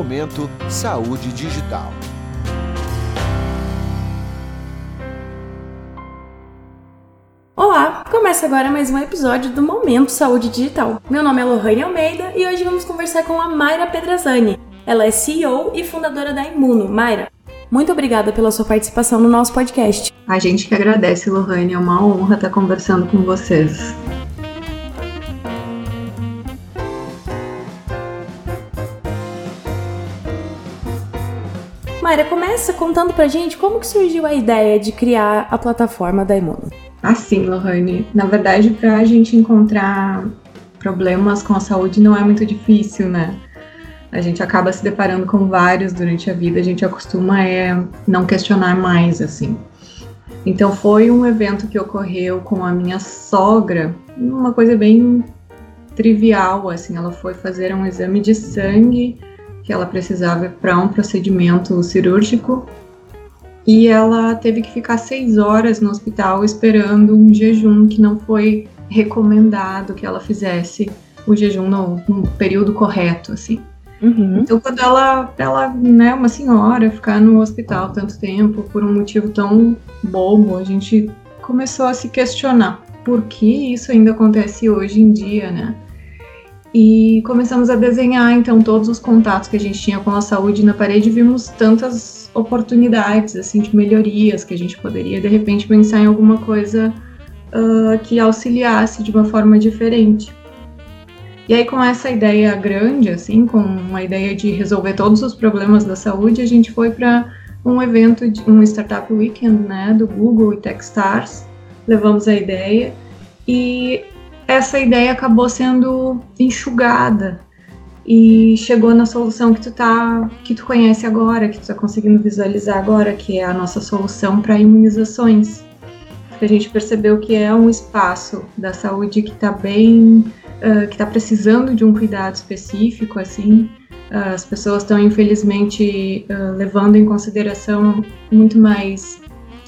Momento Saúde Digital. Olá, começa agora mais um episódio do Momento Saúde Digital. Meu nome é Lohane Almeida e hoje vamos conversar com a Mayra Pedrazani. Ela é CEO e fundadora da Imuno. Mayra, muito obrigada pela sua participação no nosso podcast. A gente que agradece, Lohane, é uma honra estar conversando com vocês. Mayra, começa contando pra gente como que surgiu a ideia de criar a plataforma da Imuno. Assim, Lohane, na verdade, para a gente encontrar problemas com a saúde não é muito difícil, né? A gente acaba se deparando com vários durante a vida, a gente acostuma é não questionar mais, assim. Então foi um evento que ocorreu com a minha sogra, uma coisa bem trivial, assim, ela foi fazer um exame de sangue que ela precisava para um procedimento cirúrgico e ela teve que ficar seis horas no hospital esperando um jejum que não foi recomendado que ela fizesse o jejum no, no período correto, assim. Uhum. Então, quando ela, ela, né, uma senhora, ficar no hospital tanto tempo por um motivo tão bobo, a gente começou a se questionar por que isso ainda acontece hoje em dia, né? E começamos a desenhar então todos os contatos que a gente tinha com a saúde na parede, vimos tantas oportunidades assim de melhorias que a gente poderia de repente pensar em alguma coisa uh, que auxiliasse de uma forma diferente. E aí com essa ideia grande, assim, com uma ideia de resolver todos os problemas da saúde, a gente foi para um evento, de, um Startup Weekend, né, do Google e Techstars. Levamos a ideia e essa ideia acabou sendo enxugada e chegou na solução que tu tá que tu conhece agora, que tu tá conseguindo visualizar agora, que é a nossa solução para imunizações. a gente percebeu que é um espaço da saúde que está bem, uh, que está precisando de um cuidado específico, assim. Uh, as pessoas estão infelizmente uh, levando em consideração muito mais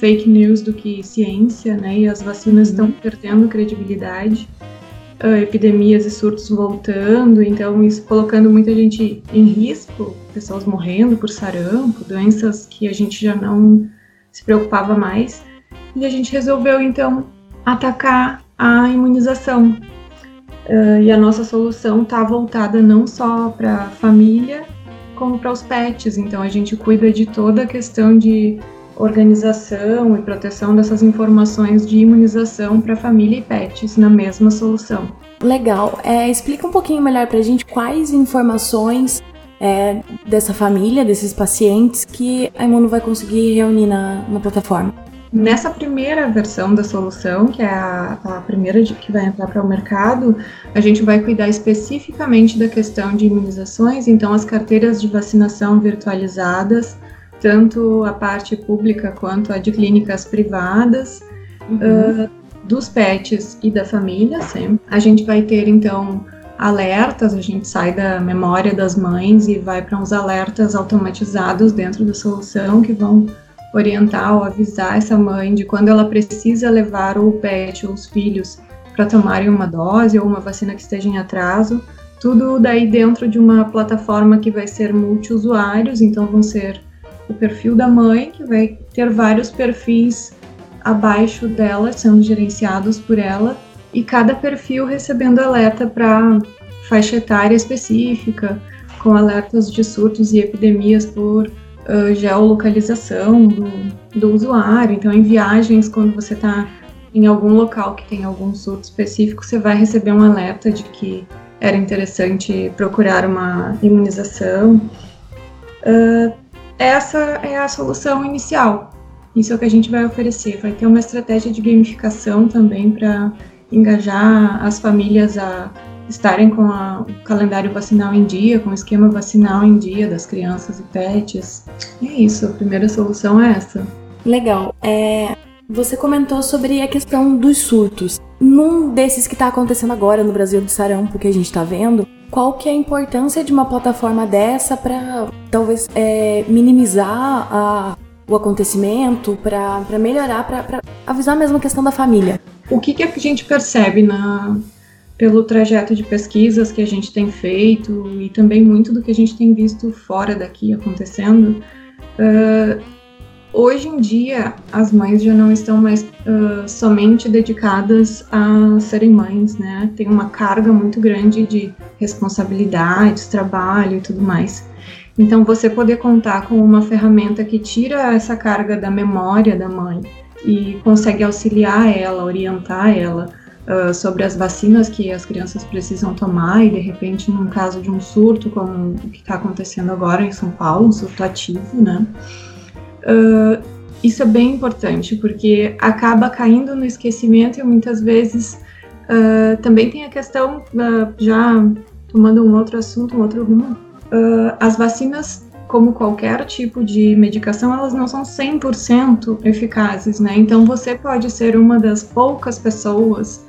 fake news do que ciência, né? E as vacinas estão uhum. perdendo credibilidade, uh, epidemias e surtos voltando, então isso colocando muita gente em risco, pessoas morrendo por sarampo, doenças que a gente já não se preocupava mais. E a gente resolveu então atacar a imunização. Uh, e a nossa solução está voltada não só para a família, como para os pets. Então a gente cuida de toda a questão de organização e proteção dessas informações de imunização para família e pets na mesma solução. Legal. É, explica um pouquinho melhor para a gente quais informações é, dessa família, desses pacientes, que a Imuno vai conseguir reunir na, na plataforma. Nessa primeira versão da solução, que é a, a primeira de, que vai entrar para o mercado, a gente vai cuidar especificamente da questão de imunizações, então as carteiras de vacinação virtualizadas, tanto a parte pública quanto a de clínicas privadas, uhum. uh, dos pets e da família sempre. A gente vai ter então alertas, a gente sai da memória das mães e vai para uns alertas automatizados dentro da solução que vão orientar ou avisar essa mãe de quando ela precisa levar o pet ou os filhos para tomarem uma dose ou uma vacina que esteja em atraso. Tudo daí dentro de uma plataforma que vai ser multiusuários, então vão ser o perfil da mãe, que vai ter vários perfis abaixo dela, sendo gerenciados por ela, e cada perfil recebendo alerta para faixa etária específica, com alertas de surtos e epidemias por uh, geolocalização do, do usuário. Então, em viagens, quando você está em algum local que tem algum surto específico, você vai receber um alerta de que era interessante procurar uma imunização. Uh, essa é a solução inicial. Isso é o que a gente vai oferecer. Vai ter uma estratégia de gamificação também para engajar as famílias a estarem com a, o calendário vacinal em dia, com o esquema vacinal em dia das crianças e pets. E é isso, a primeira solução é essa. Legal. É, você comentou sobre a questão dos surtos. Num desses que está acontecendo agora no Brasil de sarampo que a gente está vendo, qual que é a importância de uma plataforma dessa para talvez é, minimizar a, o acontecimento, para melhorar, para avisar mesmo a questão da família? O que, que a gente percebe na, pelo trajeto de pesquisas que a gente tem feito e também muito do que a gente tem visto fora daqui acontecendo, uh, hoje em dia as mães já não estão mais uh, somente dedicadas a serem mães, né? Tem uma carga muito grande de responsabilidades, trabalho e tudo mais. Então, você poder contar com uma ferramenta que tira essa carga da memória da mãe e consegue auxiliar ela, orientar ela uh, sobre as vacinas que as crianças precisam tomar e, de repente, num caso de um surto, como o que está acontecendo agora em São Paulo, um surto ativo, né? Uh, isso é bem importante, porque acaba caindo no esquecimento e muitas vezes uh, também tem a questão, já tomando um outro assunto, um outro rumo, uh, as vacinas, como qualquer tipo de medicação, elas não são 100% eficazes, né? Então você pode ser uma das poucas pessoas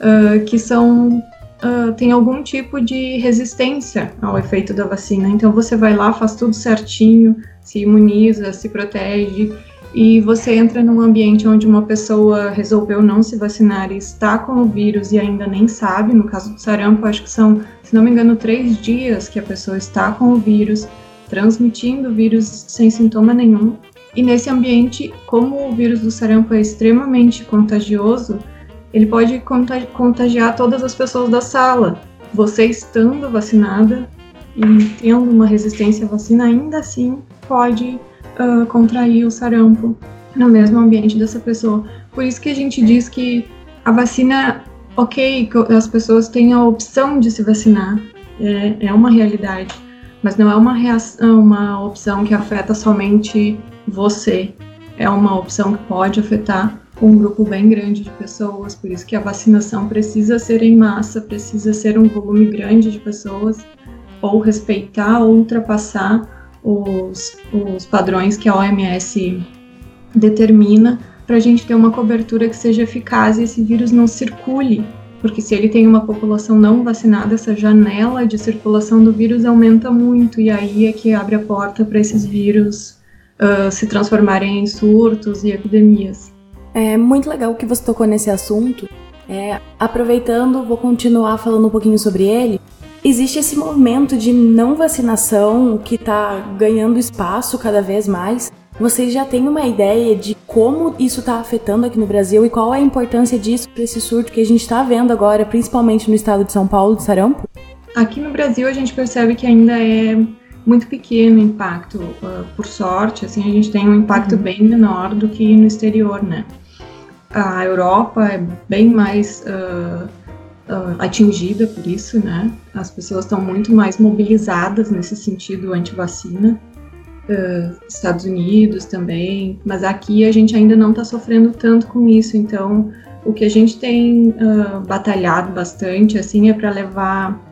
uh, que são uh, tem algum tipo de resistência ao efeito da vacina. Então você vai lá, faz tudo certinho, se imuniza, se protege e você entra num ambiente onde uma pessoa resolveu não se vacinar e está com o vírus e ainda nem sabe, no caso do sarampo, acho que são, se não me engano, três dias que a pessoa está com o vírus, transmitindo o vírus sem sintoma nenhum. E nesse ambiente, como o vírus do sarampo é extremamente contagioso, ele pode contagiar todas as pessoas da sala. Você estando vacinada e tendo uma resistência à vacina, ainda assim pode uh, contrair o sarampo no mesmo ambiente dessa pessoa. Por isso que a gente diz que a vacina, ok, as pessoas têm a opção de se vacinar, é, é uma realidade, mas não é uma, reação, uma opção que afeta somente você. É uma opção que pode afetar um grupo bem grande de pessoas, por isso que a vacinação precisa ser em massa, precisa ser um volume grande de pessoas, ou respeitar ou ultrapassar os, os padrões que a OMS determina para a gente ter uma cobertura que seja eficaz e esse vírus não circule. Porque se ele tem uma população não vacinada, essa janela de circulação do vírus aumenta muito, e aí é que abre a porta para esses vírus uh, se transformarem em surtos e epidemias. É muito legal que você tocou nesse assunto. É, aproveitando, vou continuar falando um pouquinho sobre ele, existe esse movimento de não vacinação que está ganhando espaço cada vez mais. Vocês já têm uma ideia de como isso está afetando aqui no Brasil e qual é a importância disso para esse surto que a gente está vendo agora, principalmente no estado de São Paulo, de sarampo? Aqui no Brasil a gente percebe que ainda é muito pequeno o impacto. Uh, por sorte, assim, a gente tem um impacto uhum. bem menor do que no exterior, né? A Europa é bem mais uh, uh, atingida por isso, né? As pessoas estão muito mais mobilizadas nesse sentido anti-vacina. Uh, Estados Unidos também, mas aqui a gente ainda não está sofrendo tanto com isso. Então, o que a gente tem uh, batalhado bastante, assim, é para levar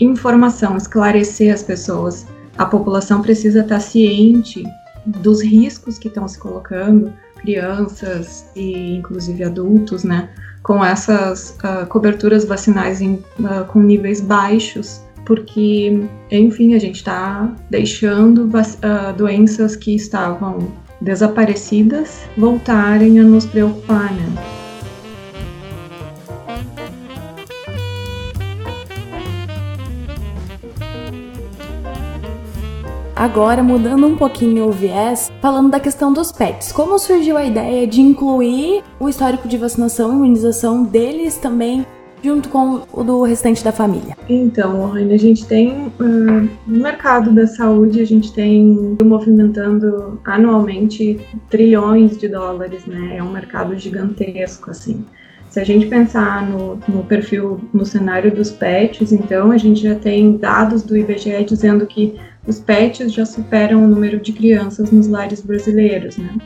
informação, esclarecer as pessoas. A população precisa estar tá ciente dos riscos que estão se colocando, crianças e inclusive adultos, né? Com essas uh, coberturas vacinais em, uh, com níveis baixos, porque, enfim, a gente está deixando uh, doenças que estavam desaparecidas voltarem a nos preocupar, né? Agora, mudando um pouquinho o viés, falando da questão dos pets. Como surgiu a ideia de incluir o histórico de vacinação e imunização deles também junto com o do restante da família? Então, a gente tem uh, no mercado da saúde, a gente tem movimentando anualmente trilhões de dólares, né? É um mercado gigantesco, assim. Se a gente pensar no, no, perfil, no cenário dos pets, então a gente já tem dados do IBGE dizendo que os pets já superam o número de crianças nos lares brasileiros, né?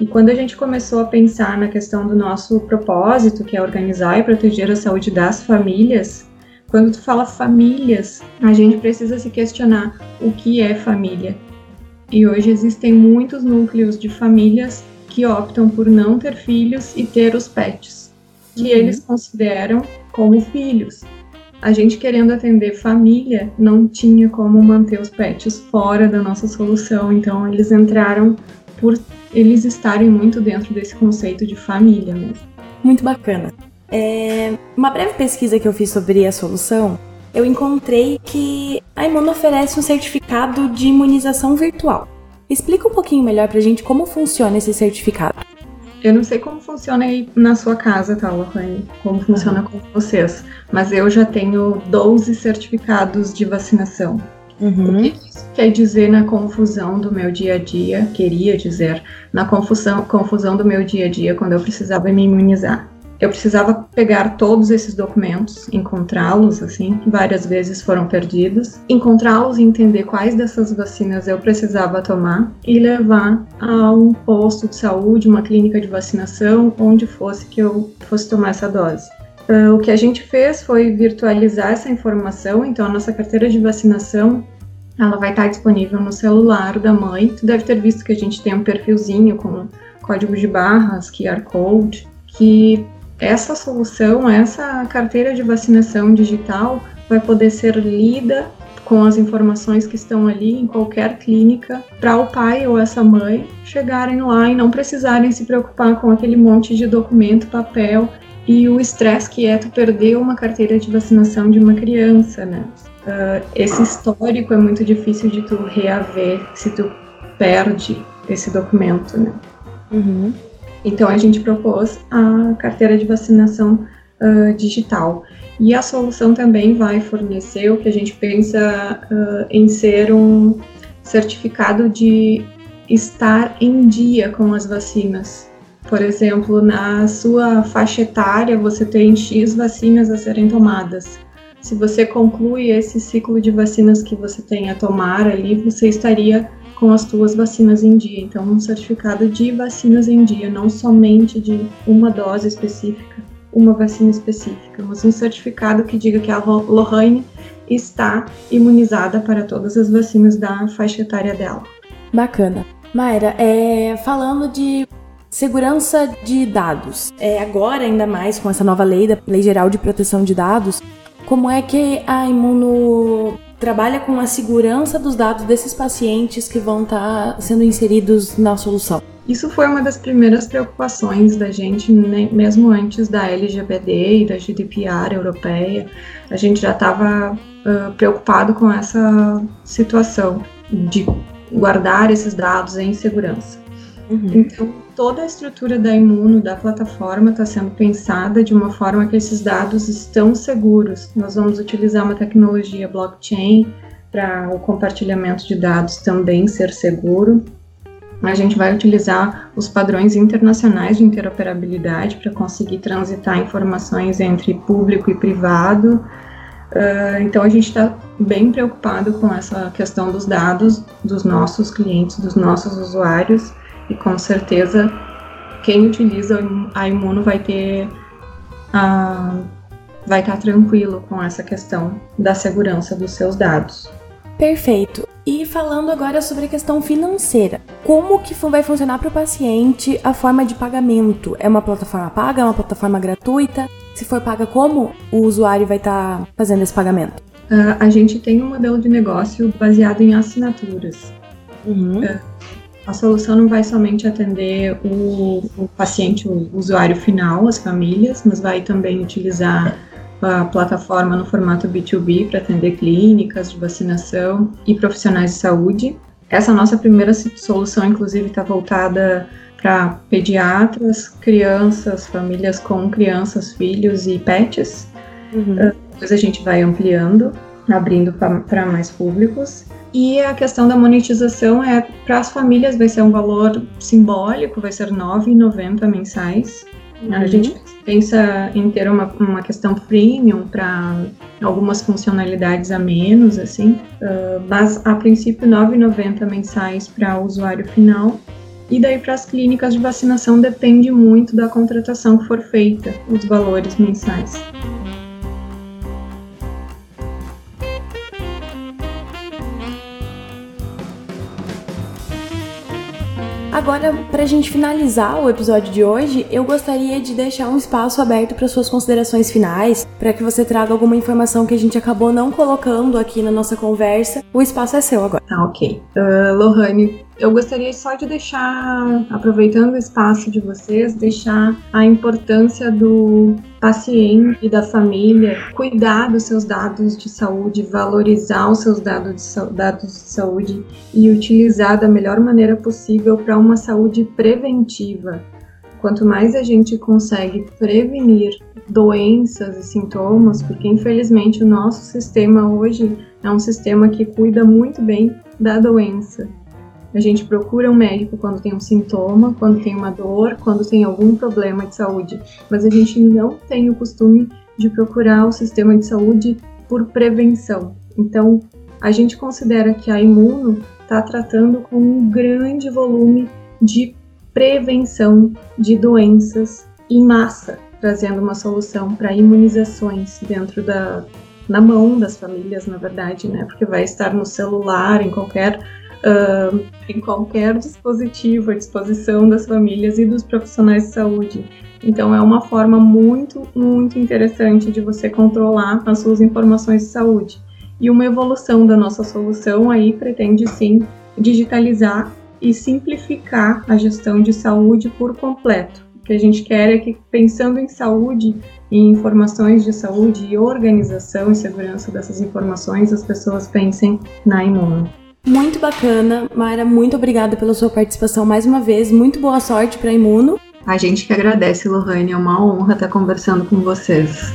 E quando a gente começou a pensar na questão do nosso propósito, que é organizar e proteger a saúde das famílias, quando tu fala famílias, a gente precisa se questionar o que é família. E hoje existem muitos núcleos de famílias que optam por não ter filhos e ter os pets, que uhum. eles consideram como filhos a gente querendo atender família, não tinha como manter os pets fora da nossa solução. Então eles entraram por eles estarem muito dentro desse conceito de família mesmo. Muito bacana. É, uma breve pesquisa que eu fiz sobre a solução, eu encontrei que a Imuno oferece um certificado de imunização virtual. Explica um pouquinho melhor pra gente como funciona esse certificado. Eu não sei como funciona aí na sua casa, tá, Lohane? Como funciona uhum. com vocês. Mas eu já tenho 12 certificados de vacinação. Uhum. O que isso quer dizer na confusão do meu dia a dia? Queria dizer na confusão, confusão do meu dia a dia quando eu precisava me imunizar. Eu precisava pegar todos esses documentos, encontrá-los, assim, várias vezes foram perdidos, encontrá-los e entender quais dessas vacinas eu precisava tomar e levar a um posto de saúde, uma clínica de vacinação, onde fosse que eu fosse tomar essa dose. Uh, o que a gente fez foi virtualizar essa informação, então a nossa carteira de vacinação ela vai estar disponível no celular da mãe. Tu deve ter visto que a gente tem um perfilzinho com código de barras, QR Code, que essa solução, essa carteira de vacinação digital vai poder ser lida com as informações que estão ali em qualquer clínica para o pai ou essa mãe chegarem lá e não precisarem se preocupar com aquele monte de documento, papel e o estresse que é tu perder uma carteira de vacinação de uma criança, né? Uh, esse histórico é muito difícil de tu reaver se tu perde esse documento, né? Uhum. Então a gente propôs a carteira de vacinação uh, digital. E a solução também vai fornecer o que a gente pensa uh, em ser um certificado de estar em dia com as vacinas. Por exemplo, na sua faixa etária você tem X vacinas a serem tomadas. Se você conclui esse ciclo de vacinas que você tem a tomar ali, você estaria com as tuas vacinas em dia. Então, um certificado de vacinas em dia, não somente de uma dose específica, uma vacina específica, mas um certificado que diga que a Lohane está imunizada para todas as vacinas da faixa etária dela. Bacana. Mayra, é, falando de segurança de dados, é, agora ainda mais com essa nova lei da Lei Geral de Proteção de Dados, como é que a Imuno trabalha com a segurança dos dados desses pacientes que vão estar tá sendo inseridos na solução. Isso foi uma das primeiras preocupações da gente, né, mesmo antes da LGPD e da GDPR europeia. A gente já estava uh, preocupado com essa situação de guardar esses dados em segurança. Uhum. Então, toda a estrutura da Imuno, da plataforma, está sendo pensada de uma forma que esses dados estão seguros. Nós vamos utilizar uma tecnologia blockchain para o compartilhamento de dados também ser seguro. A gente vai utilizar os padrões internacionais de interoperabilidade para conseguir transitar informações entre público e privado. Uh, então a gente está bem preocupado com essa questão dos dados dos nossos clientes, dos nossos usuários e com certeza quem utiliza a Imuno vai ter a, vai estar tranquilo com essa questão da segurança dos seus dados. Perfeito. E falando agora sobre a questão financeira, como que vai funcionar para o paciente a forma de pagamento? É uma plataforma paga, é uma plataforma gratuita? Se for paga, como o usuário vai estar tá fazendo esse pagamento? Uh, a gente tem um modelo de negócio baseado em assinaturas. Uhum. Uh, a solução não vai somente atender o, o paciente, o usuário final, as famílias, mas vai também utilizar a plataforma no formato B2B para atender clínicas de vacinação e profissionais de saúde. Essa nossa primeira solução, inclusive, está voltada para pediatras, crianças, famílias com crianças, filhos e pets. Uhum. Ah, depois a gente vai ampliando, abrindo para mais públicos. E a questão da monetização é para as famílias vai ser um valor simbólico, vai ser R$ 9,90 mensais. Uhum. A gente pensa em ter uma, uma questão premium para algumas funcionalidades a menos, assim, uh, mas a princípio R$ 9,90 mensais para o usuário final. E daí para as clínicas de vacinação depende muito da contratação que for feita, os valores mensais. Agora, para a gente finalizar o episódio de hoje, eu gostaria de deixar um espaço aberto para suas considerações finais, para que você traga alguma informação que a gente acabou não colocando aqui na nossa conversa. O espaço é seu agora. Tá, ok. Uh, Lohane, eu gostaria só de deixar, aproveitando o espaço de vocês, deixar a importância do paciente e da família cuidar dos seus dados de saúde, valorizar os seus dados de, dados de saúde e utilizar da melhor maneira possível para uma saúde preventiva. Quanto mais a gente consegue prevenir doenças e sintomas, porque infelizmente o nosso sistema hoje é um sistema que cuida muito bem da doença a gente procura um médico quando tem um sintoma, quando tem uma dor, quando tem algum problema de saúde, mas a gente não tem o costume de procurar o sistema de saúde por prevenção. Então, a gente considera que a Imuno está tratando com um grande volume de prevenção de doenças em massa, trazendo uma solução para imunizações dentro da na mão das famílias, na verdade, né? Porque vai estar no celular, em qualquer uh, em qualquer dispositivo à disposição das famílias e dos profissionais de saúde. Então, é uma forma muito, muito interessante de você controlar as suas informações de saúde. E uma evolução da nossa solução aí pretende sim digitalizar e simplificar a gestão de saúde por completo. O que a gente quer é que, pensando em saúde, em informações de saúde e organização e segurança dessas informações, as pessoas pensem na Imuno. Muito bacana. Mayra, muito obrigada pela sua participação mais uma vez. Muito boa sorte para Imuno. A gente que agradece, Lohane. É uma honra estar conversando com vocês.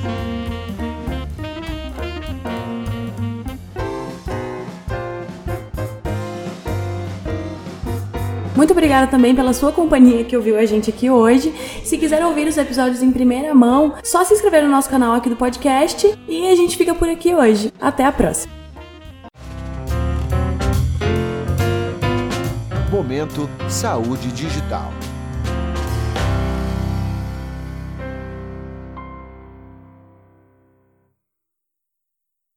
Muito obrigada também pela sua companhia que ouviu a gente aqui hoje. Se quiser ouvir os episódios em primeira mão, só se inscrever no nosso canal aqui do podcast e a gente fica por aqui hoje. Até a próxima. Momento Saúde Digital.